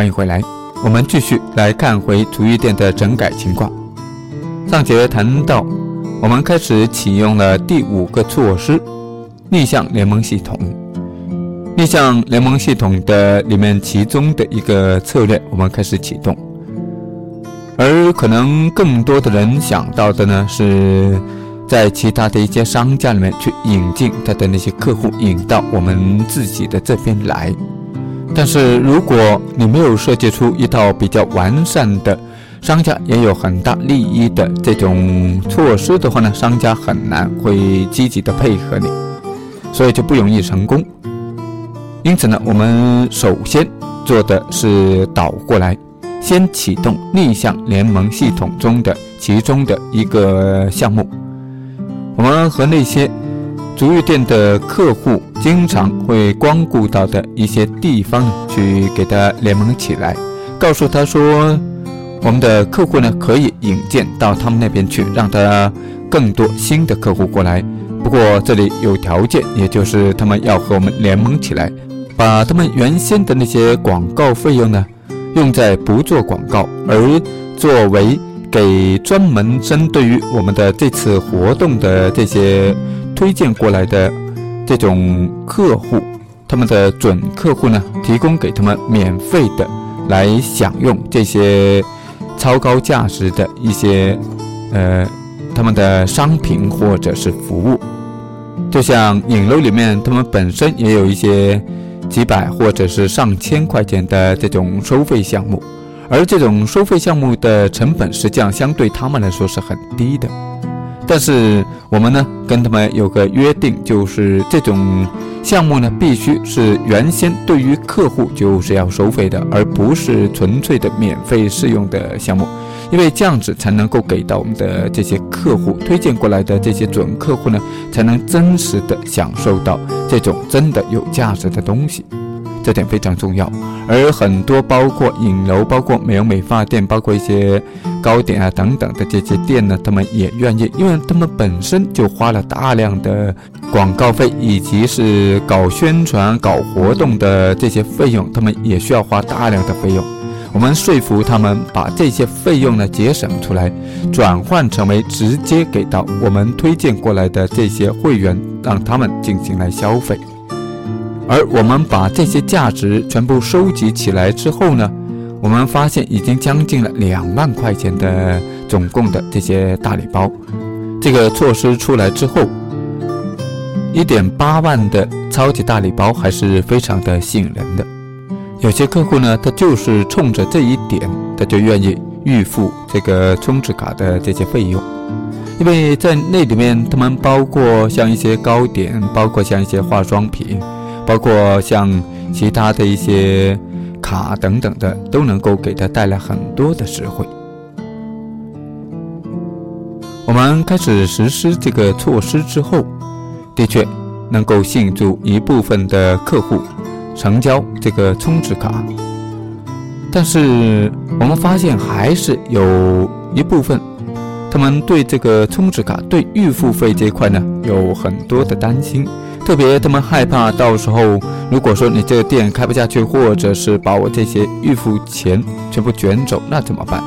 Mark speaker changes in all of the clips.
Speaker 1: 欢迎回来，我们继续来看回足浴店的整改情况。上节谈到，我们开始启用了第五个措施——逆向联盟系统。逆向联盟系统的里面其中的一个策略，我们开始启动。而可能更多的人想到的呢，是在其他的一些商家里面去引进他的那些客户，引到我们自己的这边来。但是如果你没有设计出一套比较完善的，商家也有很大利益的这种措施的话呢，商家很难会积极的配合你，所以就不容易成功。因此呢，我们首先做的是倒过来，先启动逆向联盟系统中的其中的一个项目，我们和那些。足浴店的客户经常会光顾到的一些地方，去给他联盟起来，告诉他说，我们的客户呢可以引荐到他们那边去，让他更多新的客户过来。不过这里有条件，也就是他们要和我们联盟起来，把他们原先的那些广告费用呢，用在不做广告，而作为给专门针对于我们的这次活动的这些。推荐过来的这种客户，他们的准客户呢，提供给他们免费的来享用这些超高价值的一些呃他们的商品或者是服务。就像影楼里面，他们本身也有一些几百或者是上千块钱的这种收费项目，而这种收费项目的成本实际上相对他们来说是很低的。但是我们呢，跟他们有个约定，就是这种项目呢，必须是原先对于客户就是要收费的，而不是纯粹的免费试用的项目，因为这样子才能够给到我们的这些客户推荐过来的这些准客户呢，才能真实的享受到这种真的有价值的东西。这点非常重要，而很多包括影楼、包括美容美发店、包括一些糕点啊等等的这些店呢，他们也愿意，因为他们本身就花了大量的广告费，以及是搞宣传、搞活动的这些费用，他们也需要花大量的费用。我们说服他们把这些费用呢节省出来，转换成为直接给到我们推荐过来的这些会员，让他们进行来消费。而我们把这些价值全部收集起来之后呢，我们发现已经将近了两万块钱的总共的这些大礼包。这个措施出来之后，一点八万的超级大礼包还是非常的吸引人的。有些客户呢，他就是冲着这一点，他就愿意预付这个充值卡的这些费用，因为在那里面，他们包括像一些糕点，包括像一些化妆品。包括像其他的一些卡等等的，都能够给他带来很多的实惠。我们开始实施这个措施之后，的确能够吸引住一部分的客户成交这个充值卡，但是我们发现还是有一部分，他们对这个充值卡对预付费这一块呢有很多的担心。特别他们害怕，到时候如果说你这个店开不下去，或者是把我这些预付钱全部卷走，那怎么办？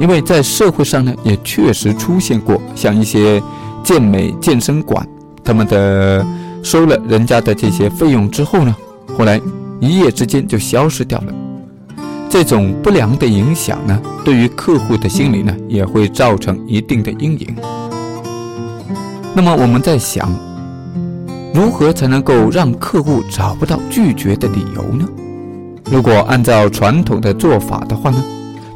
Speaker 1: 因为在社会上呢，也确实出现过像一些健美健身馆，他们的收了人家的这些费用之后呢，后来一夜之间就消失掉了。这种不良的影响呢，对于客户的心理呢，也会造成一定的阴影。那么我们在想。如何才能够让客户找不到拒绝的理由呢？如果按照传统的做法的话呢，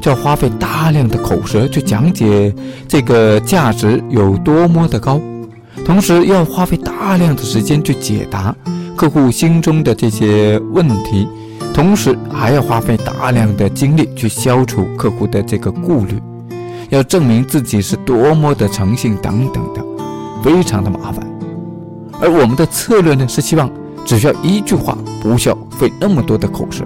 Speaker 1: 就要花费大量的口舌去讲解这个价值有多么的高，同时要花费大量的时间去解答客户心中的这些问题，同时还要花费大量的精力去消除客户的这个顾虑，要证明自己是多么的诚信等等的，非常的麻烦。而我们的策略呢，是希望只需要一句话，不需要费那么多的口舌，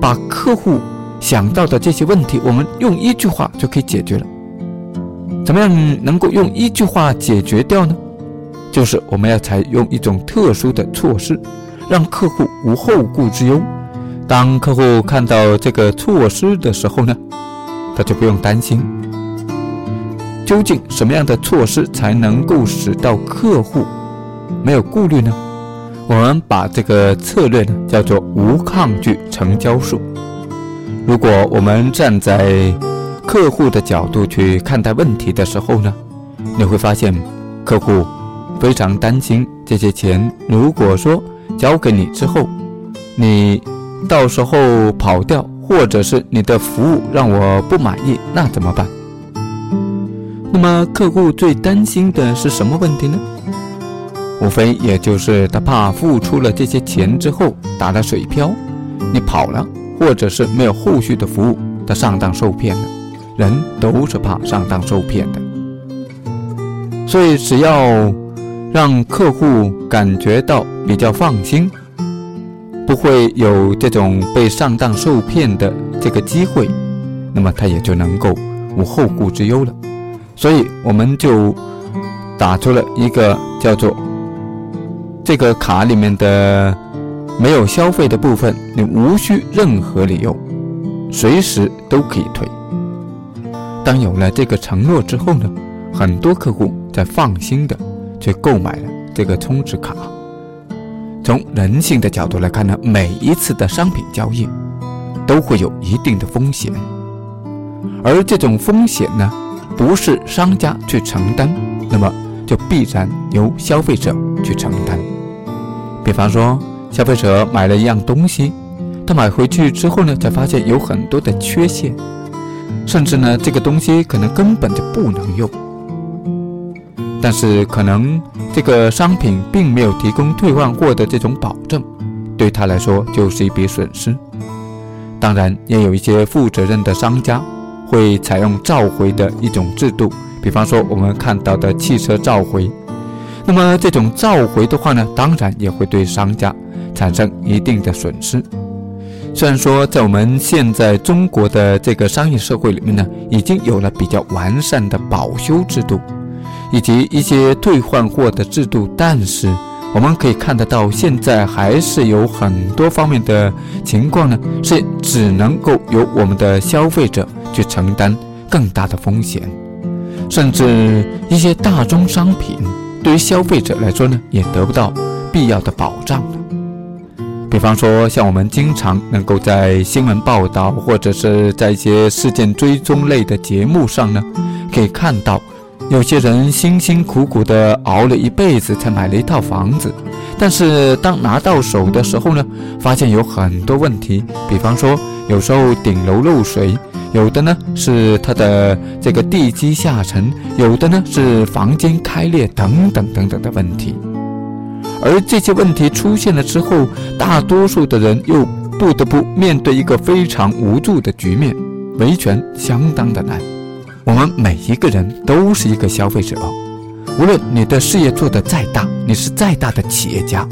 Speaker 1: 把客户想到的这些问题，我们用一句话就可以解决了。怎么样能够用一句话解决掉呢？就是我们要采用一种特殊的措施，让客户无后顾之忧，当客户看到这个措施的时候呢，他就不用担心。究竟什么样的措施才能够使到客户没有顾虑呢？我们把这个策略呢叫做无抗拒成交术。如果我们站在客户的角度去看待问题的时候呢，你会发现客户非常担心这些钱，如果说交给你之后，你到时候跑掉，或者是你的服务让我不满意，那怎么办？那么客户最担心的是什么问题呢？无非也就是他怕付出了这些钱之后打了水漂，你跑了，或者是没有后续的服务，他上当受骗了。人都是怕上当受骗的，所以只要让客户感觉到比较放心，不会有这种被上当受骗的这个机会，那么他也就能够无后顾之忧了。所以我们就打出了一个叫做这个卡里面的没有消费的部分，你无需任何理由，随时都可以退。当有了这个承诺之后呢，很多客户在放心的去购买了这个充值卡。从人性的角度来看呢，每一次的商品交易都会有一定的风险，而这种风险呢。不是商家去承担，那么就必然由消费者去承担。比方说，消费者买了一样东西，他买回去之后呢，才发现有很多的缺陷，甚至呢，这个东西可能根本就不能用。但是可能这个商品并没有提供退换货的这种保证，对他来说就是一笔损失。当然，也有一些负责任的商家。会采用召回的一种制度，比方说我们看到的汽车召回。那么这种召回的话呢，当然也会对商家产生一定的损失。虽然说在我们现在中国的这个商业社会里面呢，已经有了比较完善的保修制度，以及一些退换货的制度，但是我们可以看得到，现在还是有很多方面的情况呢，是只能够由我们的消费者。去承担更大的风险，甚至一些大宗商品对于消费者来说呢，也得不到必要的保障了。比方说，像我们经常能够在新闻报道或者是在一些事件追踪类的节目上呢，可以看到，有些人辛辛苦苦的熬了一辈子才买了一套房子，但是当拿到手的时候呢，发现有很多问题，比方说有时候顶楼漏水。有的呢是它的这个地基下沉，有的呢是房间开裂等等等等的问题。而这些问题出现了之后，大多数的人又不得不面对一个非常无助的局面，维权相当的难。我们每一个人都是一个消费者，无论你的事业做得再大，你是再大的企业家，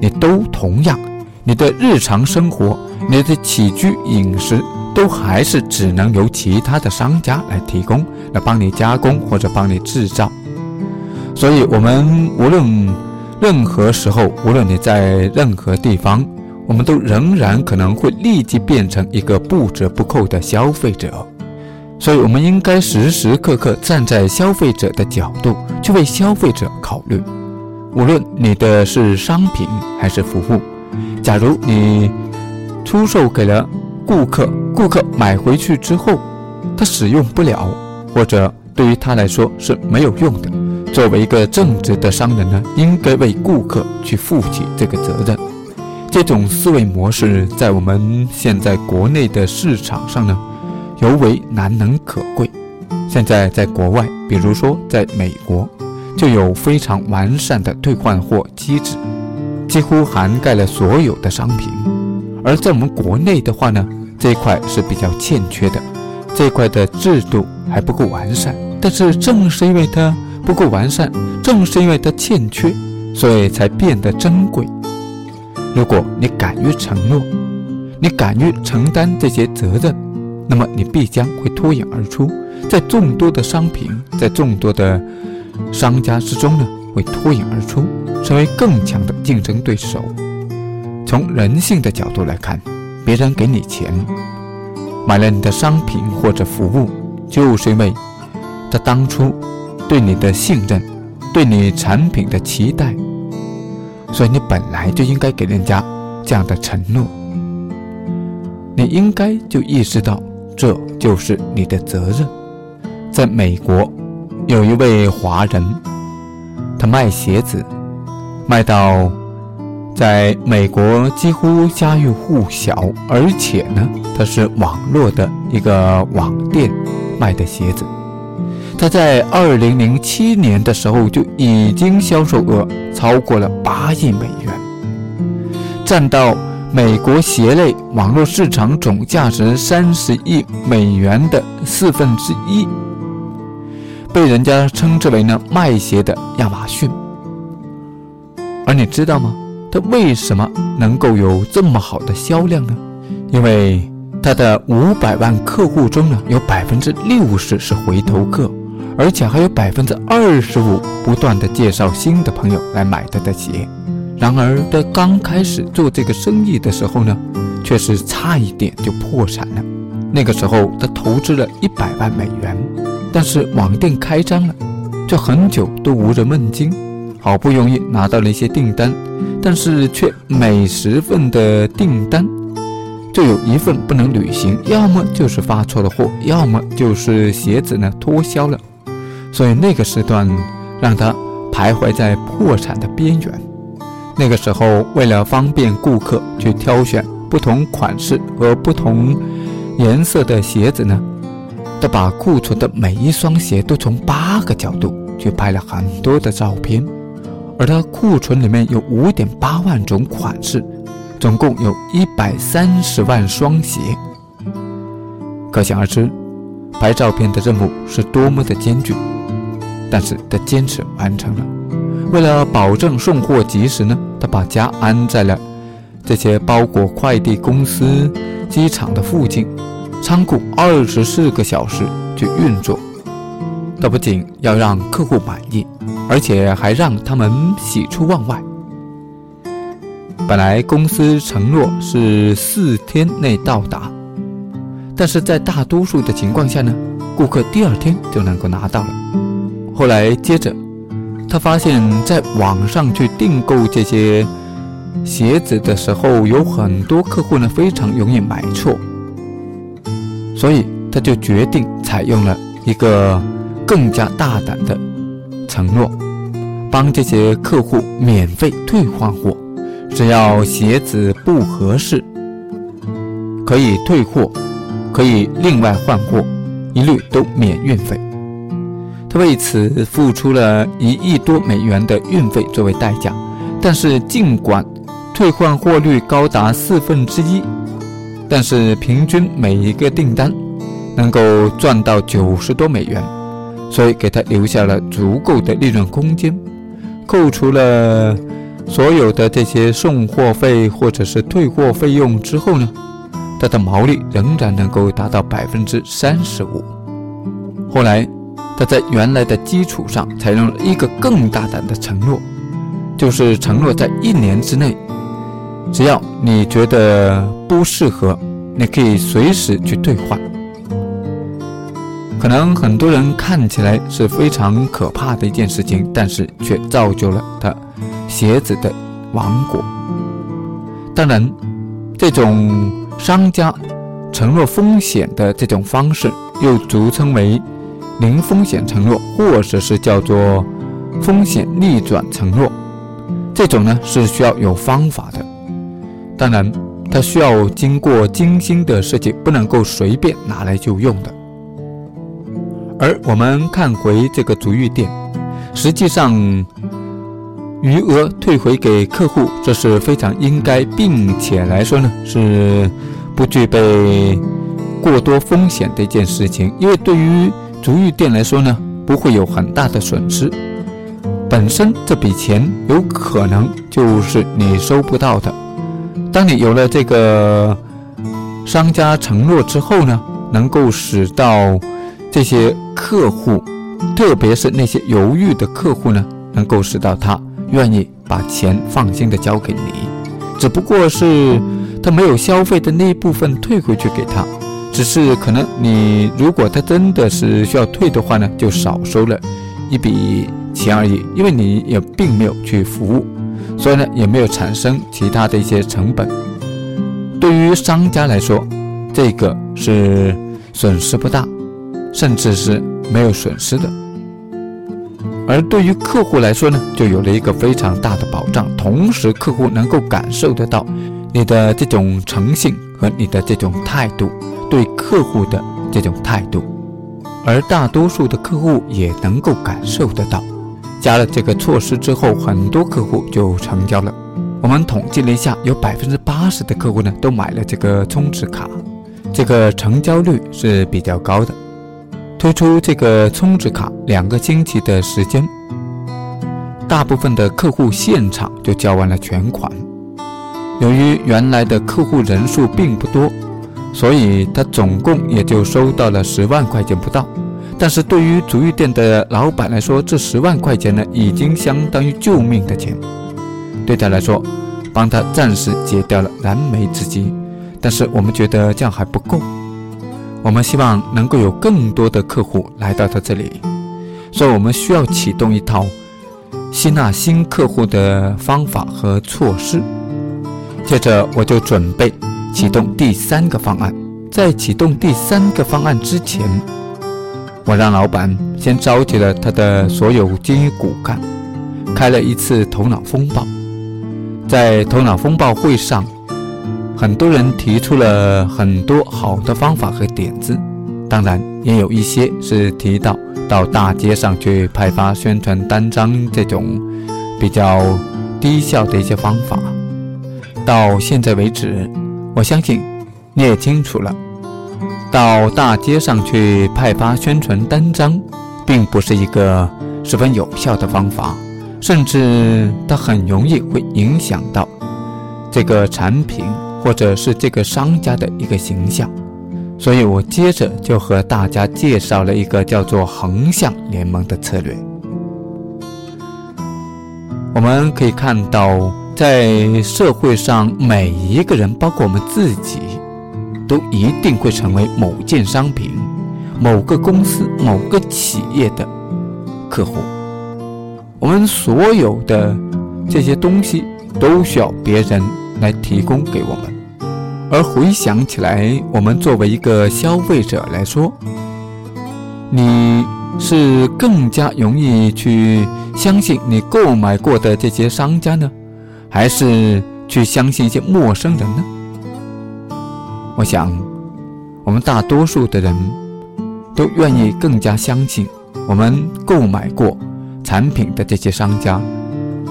Speaker 1: 你都同样，你的日常生活，你的起居饮食。都还是只能由其他的商家来提供，来帮你加工或者帮你制造。所以，我们无论任何时候，无论你在任何地方，我们都仍然可能会立即变成一个不折不扣的消费者。所以，我们应该时时刻刻站在消费者的角度去为消费者考虑。无论你的是商品还是服务，假如你出售给了顾客，顾客买回去之后，他使用不了，或者对于他来说是没有用的。作为一个正直的商人呢，应该为顾客去负起这个责任。这种思维模式在我们现在国内的市场上呢，尤为难能可贵。现在在国外，比如说在美国，就有非常完善的退换货机制，几乎涵盖了所有的商品。而在我们国内的话呢，这一块是比较欠缺的，这一块的制度还不够完善。但是正是因为它不够完善，正是因为它欠缺，所以才变得珍贵。如果你敢于承诺，你敢于承担这些责任，那么你必将会脱颖而出，在众多的商品，在众多的商家之中呢，会脱颖而出，成为更强的竞争对手。从人性的角度来看。别人给你钱，买了你的商品或者服务，就是因为他当初对你的信任，对你产品的期待，所以你本来就应该给人家这样的承诺。你应该就意识到，这就是你的责任。在美国，有一位华人，他卖鞋子，卖到在美国几乎家喻户晓，而且呢，他是网络的一个网店卖的鞋子。他在二零零七年的时候就已经销售额超过了八亿美元，占到。美国鞋类网络市场总价值三十亿美元的四分之一，被人家称之为呢卖鞋的亚马逊。而你知道吗？它为什么能够有这么好的销量呢？因为它的五百万客户中呢，有百分之六十是回头客，而且还有百分之二十五不断的介绍新的朋友来买他的鞋。然而，在刚开始做这个生意的时候呢，却是差一点就破产了。那个时候，他投资了一百万美元，但是网店开张了，就很久都无人问津。好不容易拿到了一些订单，但是却每十份的订单就有一份不能履行，要么就是发错了货，要么就是鞋子呢脱销了。所以那个时段让他徘徊在破产的边缘。那个时候，为了方便顾客去挑选不同款式和不同颜色的鞋子呢，他把库存的每一双鞋都从八个角度去拍了很多的照片，而他库存里面有五点八万种款式，总共有一百三十万双鞋。可想而知，拍照片的任务是多么的艰巨，但是他坚持完成了。为了保证送货及时呢，他把家安在了这些包裹快递公司、机场的附近，仓库二十四个小时去运作。他不仅要让客户满意，而且还让他们喜出望外。本来公司承诺是四天内到达，但是在大多数的情况下呢，顾客第二天就能够拿到了。后来接着。他发现，在网上去订购这些鞋子的时候，有很多客户呢非常容易买错，所以他就决定采用了一个更加大胆的承诺，帮这些客户免费退换货，只要鞋子不合适，可以退货，可以另外换货，一律都免运费。他为此付出了一亿多美元的运费作为代价，但是尽管退换货率高达四分之一，但是平均每一个订单能够赚到九十多美元，所以给他留下了足够的利润空间。扣除了所有的这些送货费或者是退货费用之后呢，他的毛利仍然能够达到百分之三十五。后来。他在原来的基础上采用了一个更大胆的承诺，就是承诺在一年之内，只要你觉得不适合，你可以随时去兑换。可能很多人看起来是非常可怕的一件事情，但是却造就了他鞋子的王国。当然，这种商家承诺风险的这种方式，又俗称为。零风险承诺，或者是叫做风险逆转承诺，这种呢是需要有方法的。当然，它需要经过精心的设计，不能够随便拿来就用的。而我们看回这个足浴店，实际上余额退回给客户，这是非常应该，并且来说呢是不具备过多风险的一件事情，因为对于足浴店来说呢，不会有很大的损失。本身这笔钱有可能就是你收不到的。当你有了这个商家承诺之后呢，能够使到这些客户，特别是那些犹豫的客户呢，能够使到他愿意把钱放心的交给你。只不过是他没有消费的那一部分退回去给他，只是可能你如果他真的是需要退的话呢，就少收了一笔钱而已，因为你也并没有去服务，所以呢也没有产生其他的一些成本。对于商家来说，这个是损失不大，甚至是没有损失的。而对于客户来说呢，就有了一个非常大的保障，同时客户能够感受得到你的这种诚信和你的这种态度，对客户的这种态度，而大多数的客户也能够感受得到。加了这个措施之后，很多客户就成交了。我们统计了一下，有百分之八十的客户呢都买了这个充值卡，这个成交率是比较高的。推出这个充值卡两个星期的时间，大部分的客户现场就交完了全款。由于原来的客户人数并不多，所以他总共也就收到了十万块钱不到。但是对于足浴店的老板来说，这十万块钱呢，已经相当于救命的钱，对他来说，帮他暂时解掉了燃眉之急。但是我们觉得这样还不够。我们希望能够有更多的客户来到他这里，所以我们需要启动一套吸纳新客户的方法和措施。接着，我就准备启动第三个方案。在启动第三个方案之前，我让老板先召集了他的所有精英骨干，开了一次头脑风暴。在头脑风暴会上。很多人提出了很多好的方法和点子，当然也有一些是提到到大街上去派发宣传单张这种比较低效的一些方法。到现在为止，我相信你也清楚了，到大街上去派发宣传单张，并不是一个十分有效的方法，甚至它很容易会影响到这个产品。或者是这个商家的一个形象，所以我接着就和大家介绍了一个叫做横向联盟的策略。我们可以看到，在社会上，每一个人，包括我们自己，都一定会成为某件商品、某个公司、某个企业的客户。我们所有的这些东西都需要别人。来提供给我们，而回想起来，我们作为一个消费者来说，你是更加容易去相信你购买过的这些商家呢，还是去相信一些陌生人呢？我想，我们大多数的人都愿意更加相信我们购买过产品的这些商家。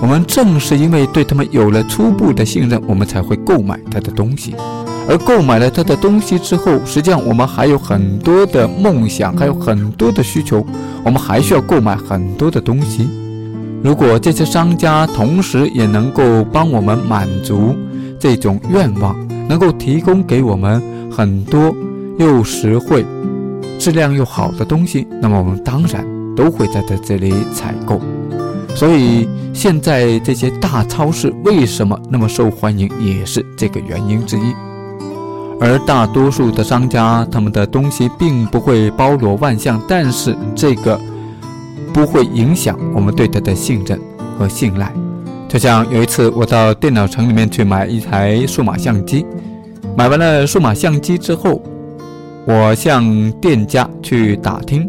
Speaker 1: 我们正是因为对他们有了初步的信任，我们才会购买他的东西。而购买了他的东西之后，实际上我们还有很多的梦想，还有很多的需求，我们还需要购买很多的东西。如果这些商家同时也能够帮我们满足这种愿望，能够提供给我们很多又实惠、质量又好的东西，那么我们当然都会在他这里采购。所以现在这些大超市为什么那么受欢迎，也是这个原因之一。而大多数的商家，他们的东西并不会包罗万象，但是这个不会影响我们对它的信任和信赖。就像有一次我到电脑城里面去买一台数码相机，买完了数码相机之后，我向店家去打听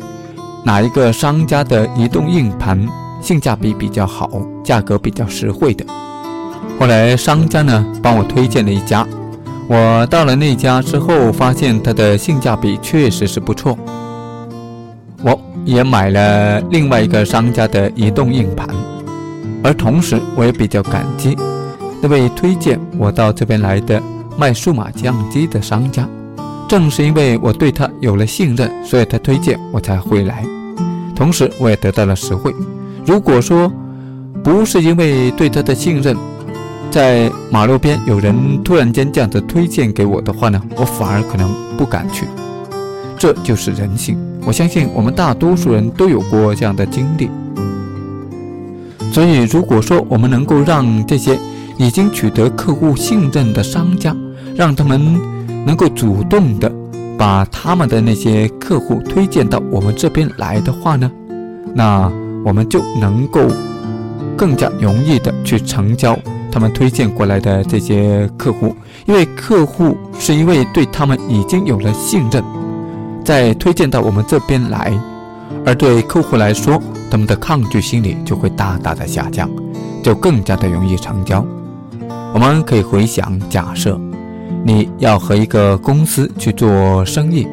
Speaker 1: 哪一个商家的移动硬盘。性价比比较好，价格比较实惠的。后来商家呢帮我推荐了一家，我到了那家之后，发现它的性价比确实是不错。我也买了另外一个商家的移动硬盘，而同时我也比较感激那位推荐我到这边来的卖数码相机的商家。正是因为我对他有了信任，所以他推荐我才会来，同时我也得到了实惠。如果说不是因为对他的信任，在马路边有人突然间这样子推荐给我的话呢，我反而可能不敢去。这就是人性，我相信我们大多数人都有过这样的经历。所以，如果说我们能够让这些已经取得客户信任的商家，让他们能够主动的把他们的那些客户推荐到我们这边来的话呢，那我们就能够更加容易的去成交他们推荐过来的这些客户，因为客户是因为对他们已经有了信任，再推荐到我们这边来。而对客户来说，他们的抗拒心理就会大大的下降，就更加的容易成交。我们可以回想，假设你要和一个公司去做生意，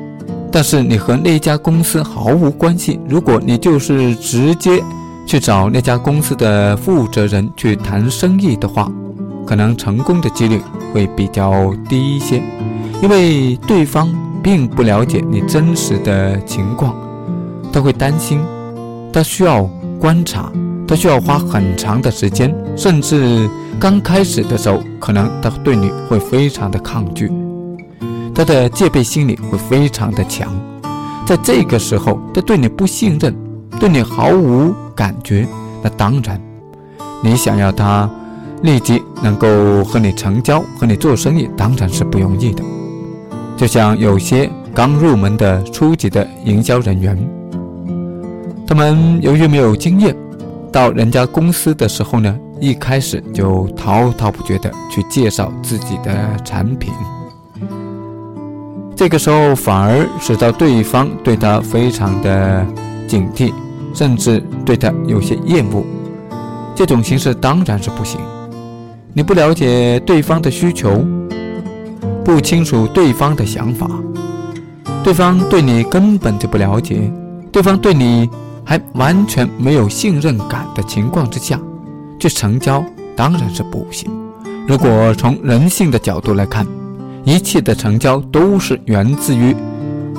Speaker 1: 但是你和那家公司毫无关系。如果你就是直接去找那家公司的负责人去谈生意的话，可能成功的几率会比较低一些，因为对方并不了解你真实的情况。他会担心，他需要观察，他需要花很长的时间，甚至刚开始的时候，可能他对你会非常的抗拒，他的戒备心理会非常的强。在这个时候，他对你不信任，对你毫无感觉，那当然，你想要他立即能够和你成交、和你做生意，当然是不容易的。就像有些刚入门的初级的营销人员。他们由于没有经验，到人家公司的时候呢，一开始就滔滔不绝的去介绍自己的产品，这个时候反而使到对方对他非常的警惕，甚至对他有些厌恶。这种形式当然是不行。你不了解对方的需求，不清楚对方的想法，对方对你根本就不了解，对方对你。还完全没有信任感的情况之下，去成交当然是不行。如果从人性的角度来看，一切的成交都是源自于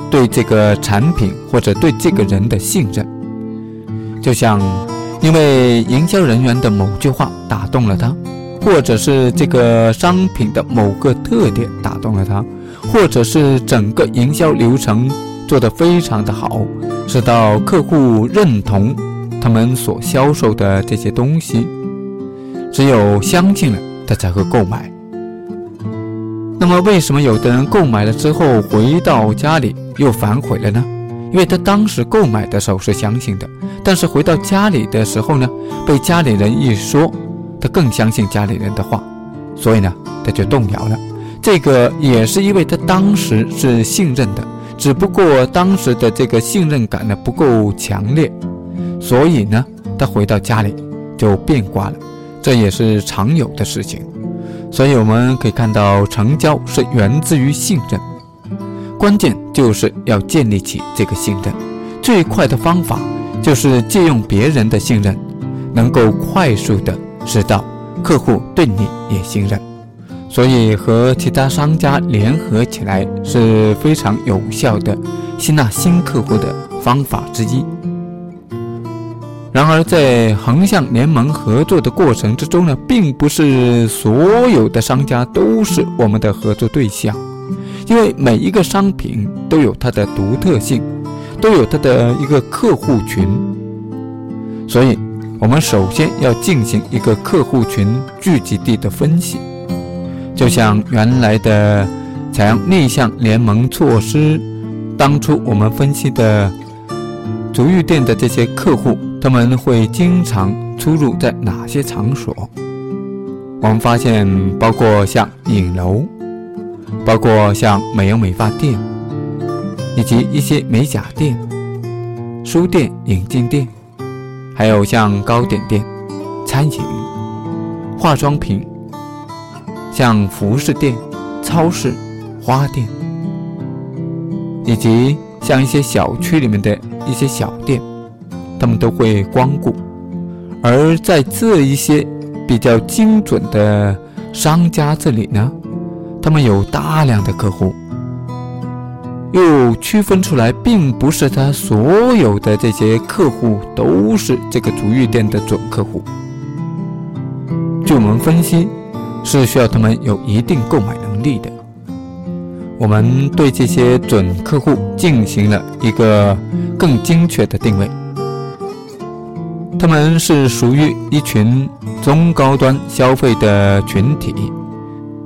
Speaker 1: 对这个产品或者对这个人的信任。就像因为营销人员的某句话打动了他，或者是这个商品的某个特点打动了他，或者是整个营销流程。做得非常的好，是到客户认同他们所销售的这些东西。只有相信了，他才会购买。那么，为什么有的人购买了之后回到家里又反悔了呢？因为他当时购买的时候是相信的，但是回到家里的时候呢，被家里人一说，他更相信家里人的话，所以呢，他就动摇了。这个也是因为他当时是信任的。只不过当时的这个信任感呢不够强烈，所以呢，他回到家里就变卦了，这也是常有的事情。所以我们可以看到，成交是源自于信任，关键就是要建立起这个信任。最快的方法就是借用别人的信任，能够快速的使到客户对你也信任。所以和其他商家联合起来是非常有效的吸纳新客户的方法之一。然而，在横向联盟合作的过程之中呢，并不是所有的商家都是我们的合作对象，因为每一个商品都有它的独特性，都有它的一个客户群。所以，我们首先要进行一个客户群聚集地的分析。就像原来的采用逆向联盟措施，当初我们分析的足浴店的这些客户，他们会经常出入在哪些场所？我们发现，包括像影楼，包括像美容美发店，以及一些美甲店、书店、眼镜店，还有像糕点店、餐饮、化妆品。像服饰店、超市、花店，以及像一些小区里面的一些小店，他们都会光顾。而在这一些比较精准的商家这里呢，他们有大量的客户，又区分出来，并不是他所有的这些客户都是这个足浴店的准客户。据我们分析。是需要他们有一定购买能力的。我们对这些准客户进行了一个更精确的定位，他们是属于一群中高端消费的群体，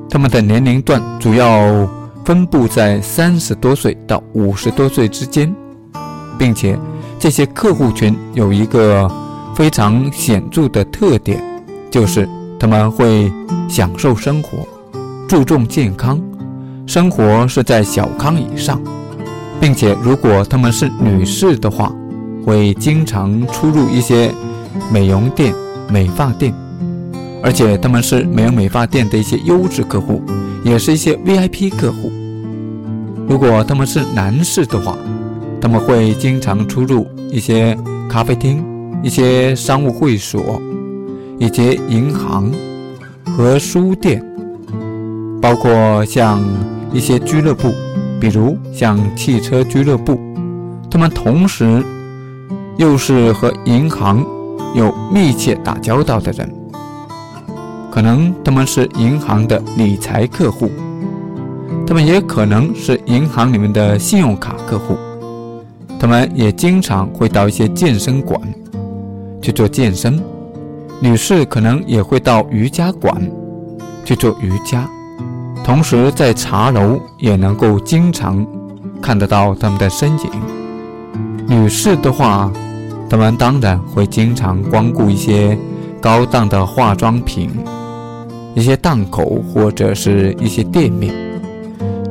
Speaker 1: 他们的年龄段主要分布在三十多岁到五十多岁之间，并且这些客户群有一个非常显著的特点，就是他们会享受生活，注重健康，生活是在小康以上，并且如果他们是女士的话，会经常出入一些美容店、美发店。而且他们是美容美发店的一些优质客户，也是一些 VIP 客户。如果他们是男士的话，他们会经常出入一些咖啡厅、一些商务会所，以及银行和书店，包括像一些俱乐部，比如像汽车俱乐部。他们同时又是和银行有密切打交道的人。可能他们是银行的理财客户，他们也可能是银行里面的信用卡客户，他们也经常会到一些健身馆去做健身，女士可能也会到瑜伽馆去做瑜伽，同时在茶楼也能够经常看得到他们的身影。女士的话，他们当然会经常光顾一些高档的化妆品。一些档口或者是一些店面，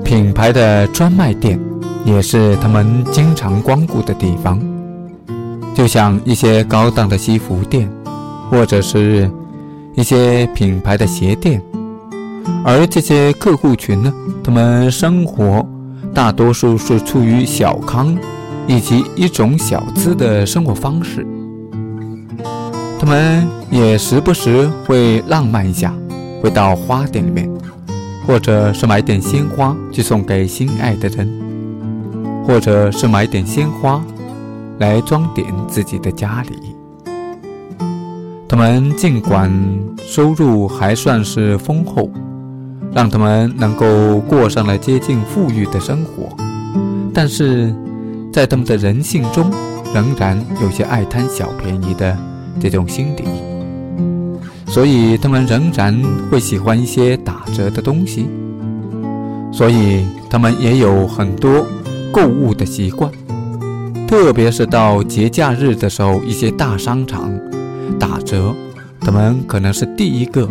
Speaker 1: 品牌的专卖店也是他们经常光顾的地方，就像一些高档的西服店，或者是一些品牌的鞋店。而这些客户群呢，他们生活大多数是处于小康以及一种小资的生活方式，他们也时不时会浪漫一下。会到花店里面，或者是买点鲜花去送给心爱的人，或者是买点鲜花来装点自己的家里。他们尽管收入还算是丰厚，让他们能够过上了接近富裕的生活，但是在他们的人性中，仍然有些爱贪小便宜的这种心理。所以他们仍然会喜欢一些打折的东西，所以他们也有很多购物的习惯，特别是到节假日的时候，一些大商场打折，他们可能是第一个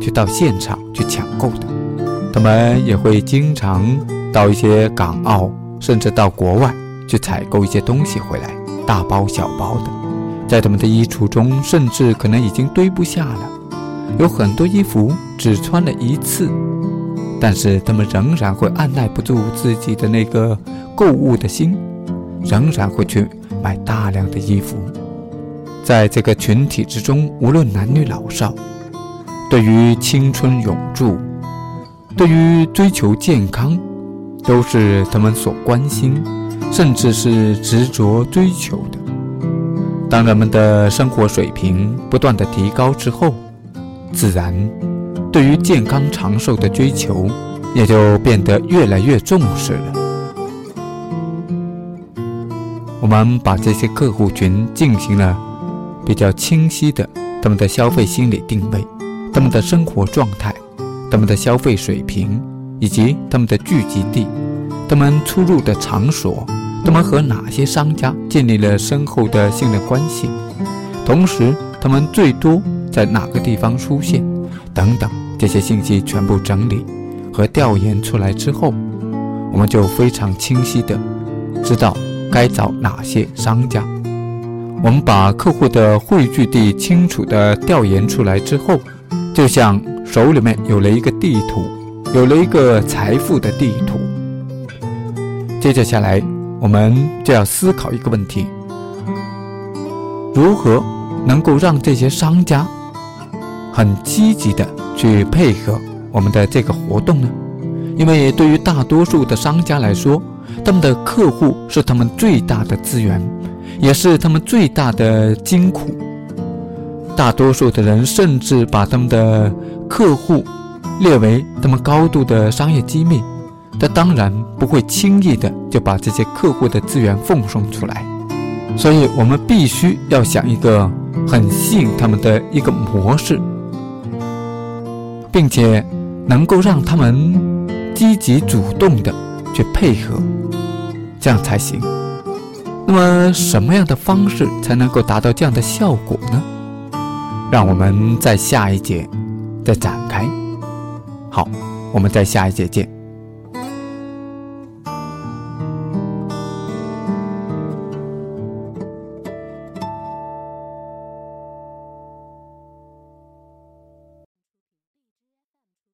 Speaker 1: 去到现场去抢购的。他们也会经常到一些港澳，甚至到国外去采购一些东西回来，大包小包的，在他们的衣橱中，甚至可能已经堆不下了。有很多衣服只穿了一次，但是他们仍然会按耐不住自己的那个购物的心，仍然会去买大量的衣服。在这个群体之中，无论男女老少，对于青春永驻，对于追求健康，都是他们所关心，甚至是执着追求的。当人们的生活水平不断的提高之后，自然，对于健康长寿的追求也就变得越来越重视了。我们把这些客户群进行了比较清晰的他们的消费心理定位、他们的生活状态、他们的消费水平，以及他们的聚集地、他们出入的场所、他们和哪些商家建立了深厚的信任关系，同时他们最多。在哪个地方出现，等等，这些信息全部整理和调研出来之后，我们就非常清晰的知道该找哪些商家。我们把客户的汇聚地清楚的调研出来之后，就像手里面有了一个地图，有了一个财富的地图。接着下来，我们就要思考一个问题：如何能够让这些商家？很积极的去配合我们的这个活动呢，因为对于大多数的商家来说，他们的客户是他们最大的资源，也是他们最大的金库。大多数的人甚至把他们的客户列为他们高度的商业机密，他当然不会轻易的就把这些客户的资源奉送出来。所以，我们必须要想一个很吸引他们的一个模式。并且能够让他们积极主动的去配合，这样才行。那么，什么样的方式才能够达到这样的效果呢？让我们在下一节再展开。好，我们在下一节见。